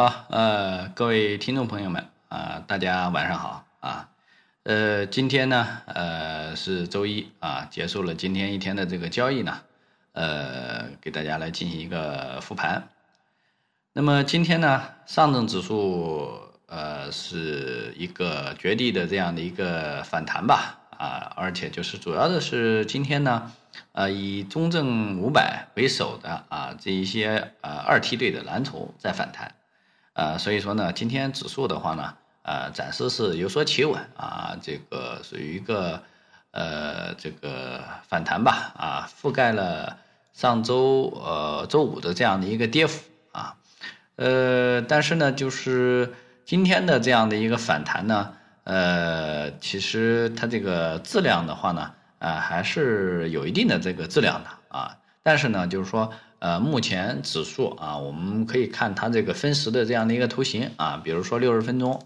好，呃，各位听众朋友们啊，大家晚上好啊。呃，今天呢，呃，是周一啊，结束了今天一天的这个交易呢，呃，给大家来进行一个复盘。那么今天呢，上证指数呃是一个绝地的这样的一个反弹吧啊，而且就是主要的是今天呢，呃，以中证五百为首的啊这一些呃二梯队的蓝筹在反弹。呃，所以说呢，今天指数的话呢，呃，暂时是有所企稳啊，这个属于一个呃这个反弹吧啊，覆盖了上周呃周五的这样的一个跌幅啊，呃，但是呢，就是今天的这样的一个反弹呢，呃，其实它这个质量的话呢，啊，还是有一定的这个质量的啊，但是呢，就是说。呃，目前指数啊，我们可以看它这个分时的这样的一个图形啊，比如说六十分钟，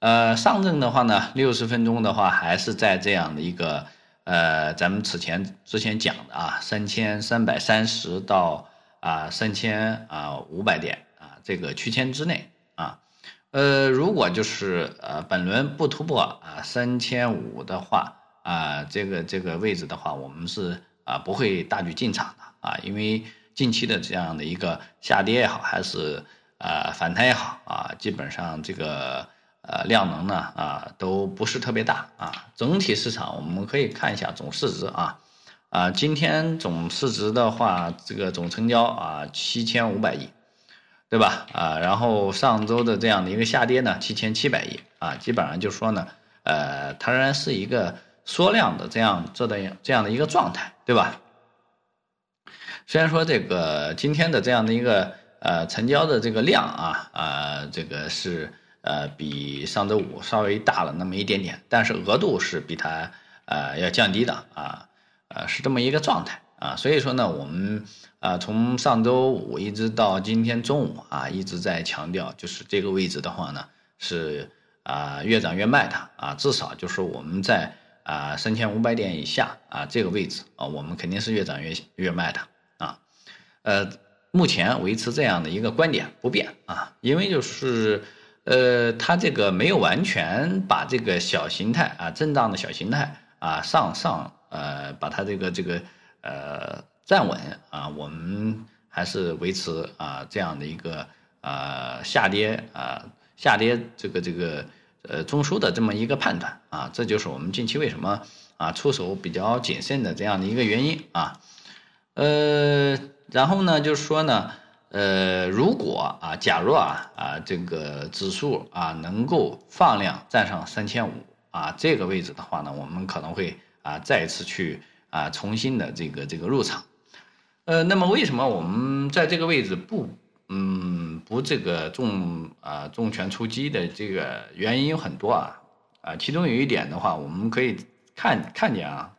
呃，上证的话呢，六十分钟的话还是在这样的一个呃，咱们此前之前讲的啊，三千三百三十到啊三千啊五百点啊这个区间之内啊，呃，如果就是呃本轮不突破啊三千五的话啊，这个这个位置的话，我们是啊不会大举进场的啊，因为。近期的这样的一个下跌也好，还是呃反弹也好啊，基本上这个呃量能呢啊都不是特别大啊。整体市场我们可以看一下总市值啊啊，今天总市值的话，这个总成交啊七千五百亿，对吧啊？然后上周的这样的一个下跌呢，七千七百亿啊，基本上就说呢，呃，它仍然是一个缩量的这样这的这样的一个状态，对吧？虽然说这个今天的这样的一个呃成交的这个量啊啊这个是呃比上周五稍微大了那么一点点，但是额度是比它呃要降低的啊呃是这么一个状态啊，所以说呢我们啊从上周五一直到今天中午啊一直在强调，就是这个位置的话呢是啊越涨越卖的啊，至少就是我们在啊三千五百点以下啊这个位置啊我们肯定是越涨越越卖的。呃，目前维持这样的一个观点不变啊，因为就是，呃，它这个没有完全把这个小形态啊，震荡的小形态啊，上上呃，把它这个这个呃站稳啊，我们还是维持啊这样的一个呃下跌啊下跌这个这个呃中枢的这么一个判断啊，这就是我们近期为什么啊出手比较谨慎的这样的一个原因啊，呃。然后呢，就是说呢，呃，如果啊，假如啊啊这个指数啊能够放量站上三千五啊这个位置的话呢，我们可能会啊再次去啊重新的这个这个入场。呃，那么为什么我们在这个位置不嗯不这个重啊重拳出击的这个原因有很多啊啊，其中有一点的话，我们可以看看见啊，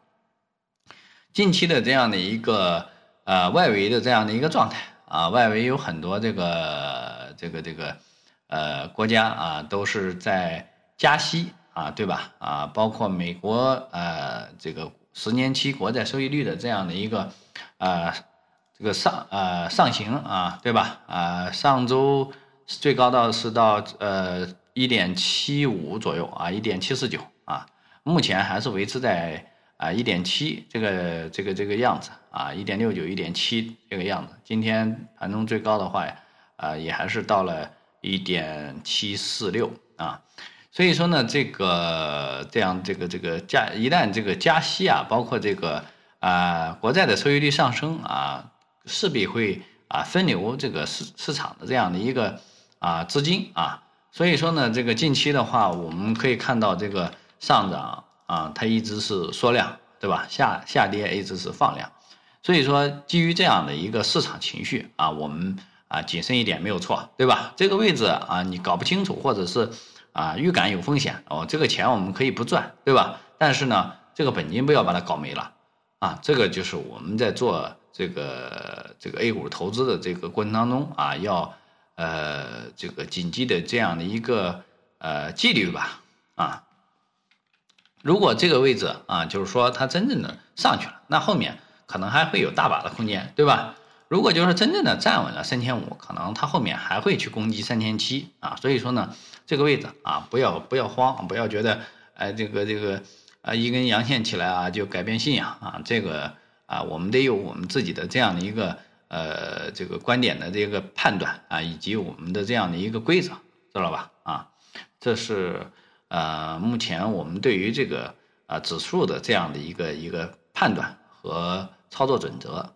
近期的这样的一个。呃，外围的这样的一个状态啊，外围有很多这个这个这个呃国家啊，都是在加息啊，对吧？啊，包括美国呃这个十年期国债收益率的这样的一个呃这个上呃上行啊，对吧？啊，上周最高到是到呃一点七五左右啊，一点七四九啊，目前还是维持在。啊，一点七这个这个这个样子啊，一点六九、一点七这个样子。今天盘中最高的话，啊，也还是到了一点七四六啊。所以说呢，这个这样这个这个加一旦这个加息啊，包括这个啊国债的收益率上升啊，势必会啊分流这个市市场的这样的一个啊资金啊。所以说呢，这个近期的话，我们可以看到这个上涨。啊，它一直是缩量，对吧？下下跌一直是放量，所以说基于这样的一个市场情绪啊，我们啊谨慎一点没有错，对吧？这个位置啊，你搞不清楚或者是啊预感有风险哦，这个钱我们可以不赚，对吧？但是呢，这个本金不要把它搞没了啊，这个就是我们在做这个这个 A 股投资的这个过程当中啊，要呃这个谨记的这样的一个呃纪律吧，啊。如果这个位置啊，就是说它真正的上去了，那后面可能还会有大把的空间，对吧？如果就是真正的站稳了三千五，可能它后面还会去攻击三千七啊。所以说呢，这个位置啊，不要不要慌，不要觉得哎这个这个啊一根阳线起来啊就改变信仰啊。这个啊，我们得有我们自己的这样的一个呃这个观点的这个判断啊，以及我们的这样的一个规则，知道吧？啊，这是呃目前我们对于这个啊指数的这样的一个一个判断和操作准则。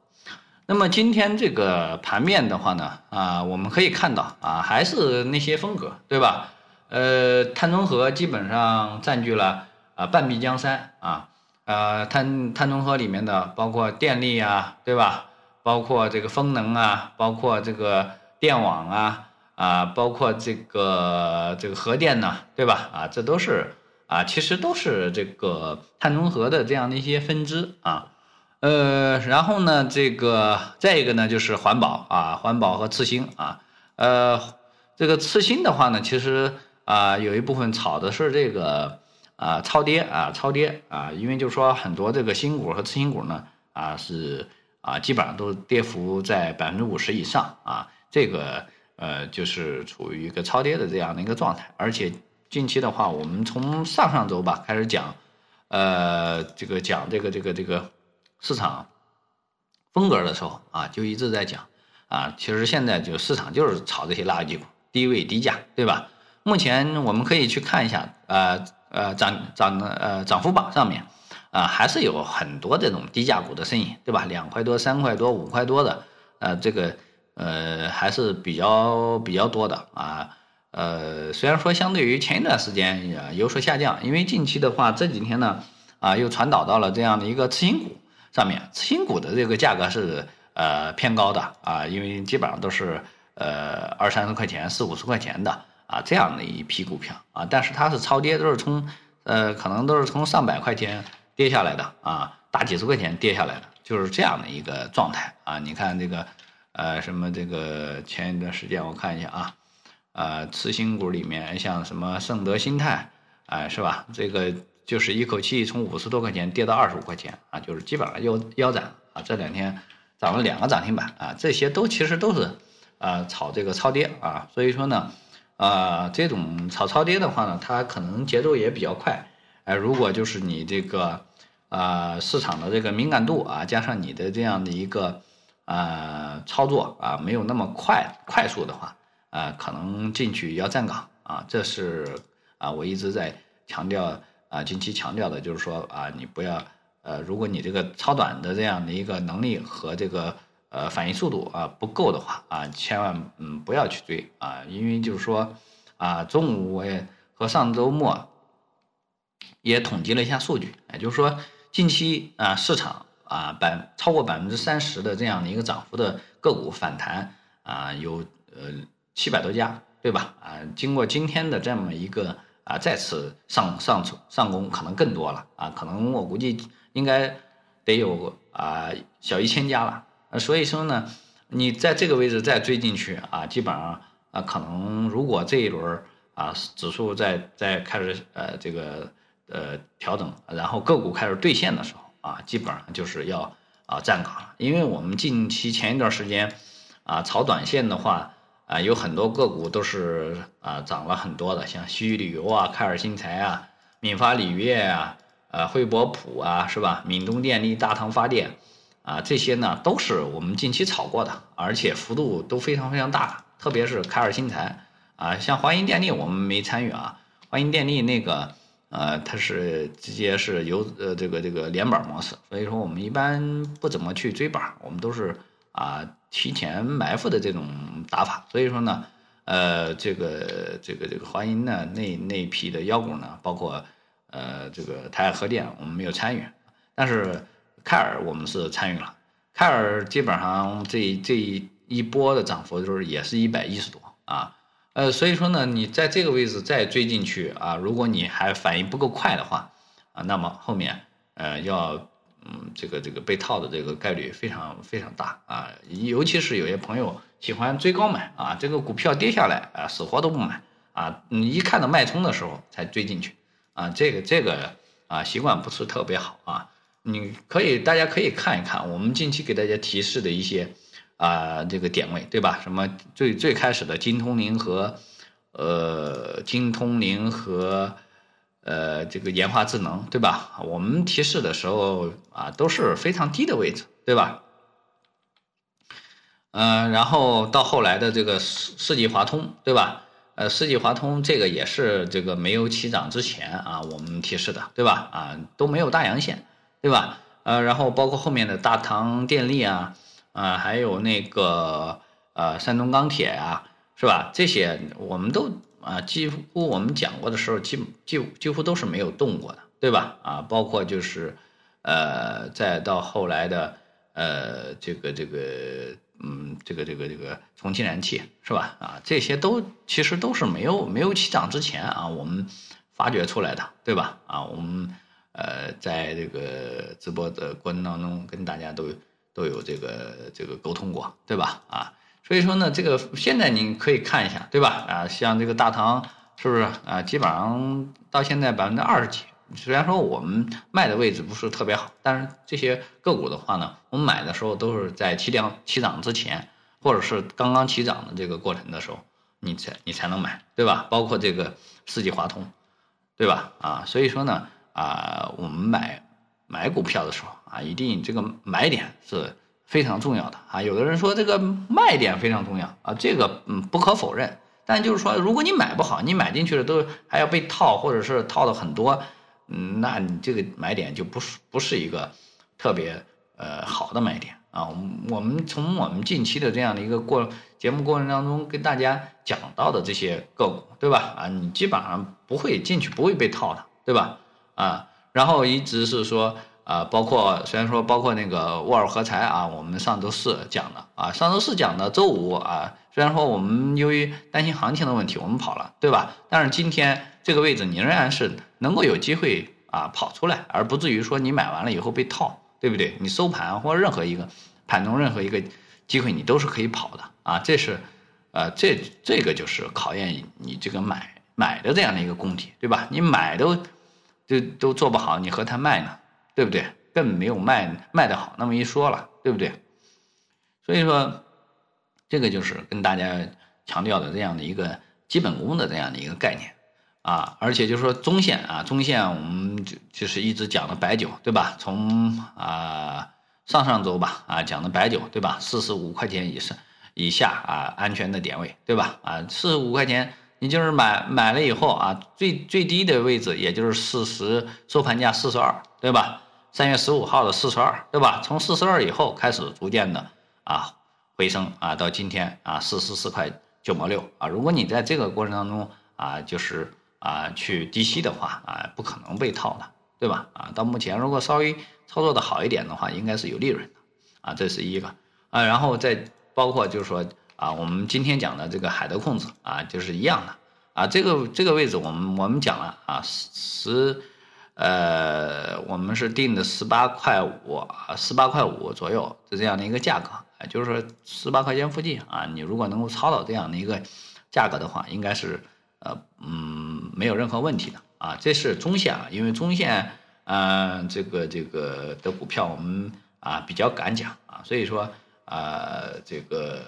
那么今天这个盘面的话呢，啊，我们可以看到啊，还是那些风格，对吧？呃，碳中和基本上占据了啊半壁江山啊，呃，碳碳中和里面的包括电力啊，对吧？包括这个风能啊，包括这个电网啊，啊，包括这个这个核电呢，对吧？啊，这都是啊，其实都是这个碳中和的这样的一些分支啊。呃，然后呢，这个再一个呢，就是环保啊，环保和次新啊，呃，这个次新的话呢，其实啊，有一部分炒的是这个啊超跌啊超跌啊，因为就是说很多这个新股和次新股呢啊是啊基本上都跌幅在百分之五十以上啊，这个呃就是处于一个超跌的这样的一个状态，而且近期的话，我们从上上周吧开始讲，呃，这个讲这个这个这个。市场风格的时候啊，就一直在讲啊，其实现在就市场就是炒这些垃圾股，低位低价，对吧？目前我们可以去看一下，呃呃涨涨呃涨幅榜上面啊，还是有很多这种低价股的身影，对吧？两块多、三块多、五块多的，呃，这个呃还是比较比较多的啊。呃，虽然说相对于前一段时间有所下降，因为近期的话这几天呢啊又传导到了这样的一个次新股。上面次新股的这个价格是呃偏高的啊，因为基本上都是呃二三十块钱、四五十块钱的啊这样的一批股票啊，但是它是超跌，都是从呃可能都是从上百块钱跌下来的啊，大几十块钱跌下来的，就是这样的一个状态啊。你看这个呃什么这个前一段时间我看一下啊，呃次新股里面像什么盛德新泰哎是吧？这个。就是一口气从五十多块钱跌到二十五块钱啊，就是基本上腰腰斩啊。这两天涨了两个涨停板啊，这些都其实都是啊炒这个超跌啊。所以说呢，啊这种炒超跌的话呢，它可能节奏也比较快。哎，如果就是你这个啊市场的这个敏感度啊，加上你的这样的一个啊操作啊没有那么快快速的话啊，可能进去要站岗啊。这是啊我一直在强调。啊，近期强调的就是说啊，你不要呃，如果你这个超短的这样的一个能力和这个呃反应速度啊不够的话啊，千万嗯不要去追啊，因为就是说啊，中午我也和上周末也统计了一下数据，也就是说近期啊市场啊百超过百分之三十的这样的一个涨幅的个股反弹啊有呃七百多家，对吧？啊，经过今天的这么一个。啊，再次上上上攻可能更多了啊，可能我估计应该得有啊小一千家了。所以说呢，你在这个位置再追进去啊，基本上啊，可能如果这一轮啊指数在在开始呃这个呃调整，然后个股开始兑现的时候啊，基本上就是要啊站岗了，因为我们近期前一段时间啊炒短线的话。啊，有很多个股都是啊涨了很多的，像西域旅游啊、开尔新材啊、闽发锂业啊、呃惠博普啊，是吧？闽东电力、大唐发电啊，这些呢都是我们近期炒过的，而且幅度都非常非常大，特别是开尔新材啊，像华银电力我们没参与啊，华银电力那个呃它是直接是有呃这个这个连板模式，所以说我们一般不怎么去追板，我们都是。啊，提前埋伏的这种打法，所以说呢，呃，这个这个这个华银呢，那那批的妖股呢，包括呃这个台海核电，我们没有参与，但是凯尔我们是参与了，凯尔基本上这这一波的涨幅就是也是一百一十多啊，呃，所以说呢，你在这个位置再追进去啊，如果你还反应不够快的话啊，那么后面呃要。嗯，这个这个被套的这个概率非常非常大啊，尤其是有些朋友喜欢追高买啊，这个股票跌下来啊，死活都不买啊，你一看到脉冲的时候才追进去啊，这个这个啊习惯不是特别好啊。你可以大家可以看一看我们近期给大家提示的一些啊这个点位，对吧？什么最最开始的金通灵和呃金通灵和呃这个研华智能，对吧？我们提示的时候啊都是非常低的位置，对吧？嗯，然后到后来的这个世世纪华通，对吧？呃，世纪华通这个也是这个没有起涨之前啊，我们提示的，对吧？啊，都没有大阳线，对吧？呃，然后包括后面的大唐电力啊，啊，还有那个呃山东钢铁啊，是吧？这些我们都啊，几乎我们讲过的时候，几几几乎都是没有动过的，对吧？啊，包括就是呃，再到后来的呃这个这个。嗯，这个这个这个重庆燃气是吧？啊，这些都其实都是没有没有起涨之前啊，我们发掘出来的，对吧？啊，我们呃在这个直播的过程当中跟大家都都有这个这个沟通过，对吧？啊，所以说呢，这个现在您可以看一下，对吧？啊，像这个大唐是不是啊？基本上到现在百分之二十几。虽然说我们卖的位置不是特别好，但是这些个股的话呢，我们买的时候都是在起涨起涨之前，或者是刚刚起涨的这个过程的时候，你才你才能买，对吧？包括这个世纪华通，对吧？啊，所以说呢，啊，我们买买股票的时候啊，一定这个买点是非常重要的啊。有的人说这个卖点非常重要啊，这个嗯不可否认，但就是说，如果你买不好，你买进去了都还要被套，或者是套的很多。嗯，那你这个买点就不是不是一个特别呃好的买点啊。我们从我们近期的这样的一个过节目过程当中跟大家讲到的这些个股，对吧？啊，你基本上不会进去，不会被套的，对吧？啊，然后一直是说啊，包括虽然说包括那个沃尔合材啊，我们上周四讲的啊，上周四讲的，周五啊，虽然说我们由于担心行情的问题，我们跑了，对吧？但是今天。这个位置你仍然是能够有机会啊跑出来，而不至于说你买完了以后被套，对不对？你收盘或任何一个盘中任何一个机会你都是可以跑的啊，这是，呃，这这个就是考验你这个买买的这样的一个功底，对吧？你买都都都做不好，你何谈卖呢？对不对？根本没有卖卖的好那么一说了，对不对？所以说，这个就是跟大家强调的这样的一个基本功的这样的一个概念。啊，而且就是说中线啊，中线我们就就是一直讲的白酒，对吧？从啊上上周吧啊讲的白酒，对吧？四十五块钱以上以下啊安全的点位，对吧？啊四十五块钱，你就是买买了以后啊最最低的位置也就是四十收盘价四十二，对吧？三月十五号的四十二，对吧？从四十二以后开始逐渐的啊回升啊到今天啊四十四块九毛六啊，如果你在这个过程当中啊就是。啊，去低吸的话啊，不可能被套的，对吧？啊，到目前如果稍微操作的好一点的话，应该是有利润的，啊，这是一个啊，然后再包括就是说啊，我们今天讲的这个海德控制啊，就是一样的啊，这个这个位置我们我们讲了啊，十呃，我们是定的十八块五啊，十八块五左右的这样的一个价格，就是说十八块钱附近啊，你如果能够抄到这样的一个价格的话，应该是。呃，嗯，没有任何问题的啊，这是中线啊，因为中线，嗯，这个这个的股票我们啊比较敢讲啊，所以说啊，这个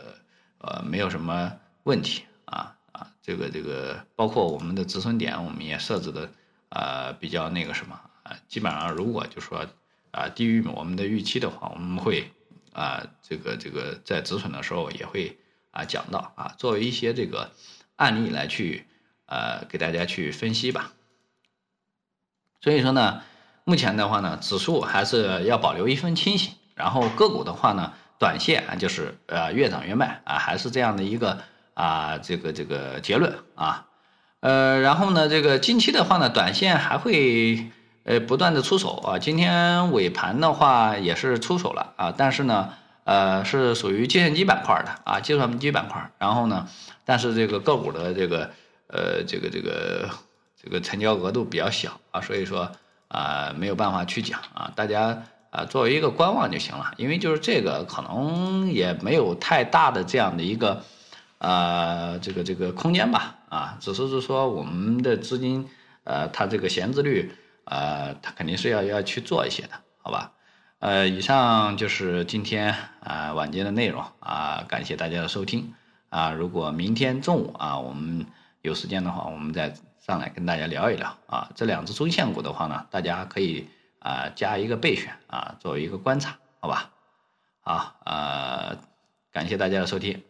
呃没有什么问题啊啊，这个这个包括我们的止损点，我们也设置的呃比较那个什么啊，基本上如果就说啊低于我们的预期的话，我们会啊这个这个在止损的时候也会啊讲到啊，作为一些这个案例来去。呃，给大家去分析吧。所以说呢，目前的话呢，指数还是要保留一份清醒，然后个股的话呢，短线啊就是呃越涨越卖啊，还是这样的一个啊这个这个结论啊。呃，然后呢，这个近期的话呢，短线还会呃不断的出手啊。今天尾盘的话也是出手了啊，但是呢，呃是属于计算机板块的啊，计算机板块。然后呢，但是这个个股的这个。呃，这个这个这个成交额度比较小啊，所以说啊没有办法去讲啊，大家啊作为一个观望就行了，因为就是这个可能也没有太大的这样的一个呃这个这个空间吧啊，只是是说我们的资金呃它这个闲置率呃它肯定是要要去做一些的，好吧？呃，以上就是今天啊晚间的内容啊，感谢大家的收听啊。如果明天中午啊我们有时间的话，我们再上来跟大家聊一聊啊。这两只中线股的话呢，大家可以啊加一个备选啊，作为一个观察，好吧？好，呃，感谢大家的收听。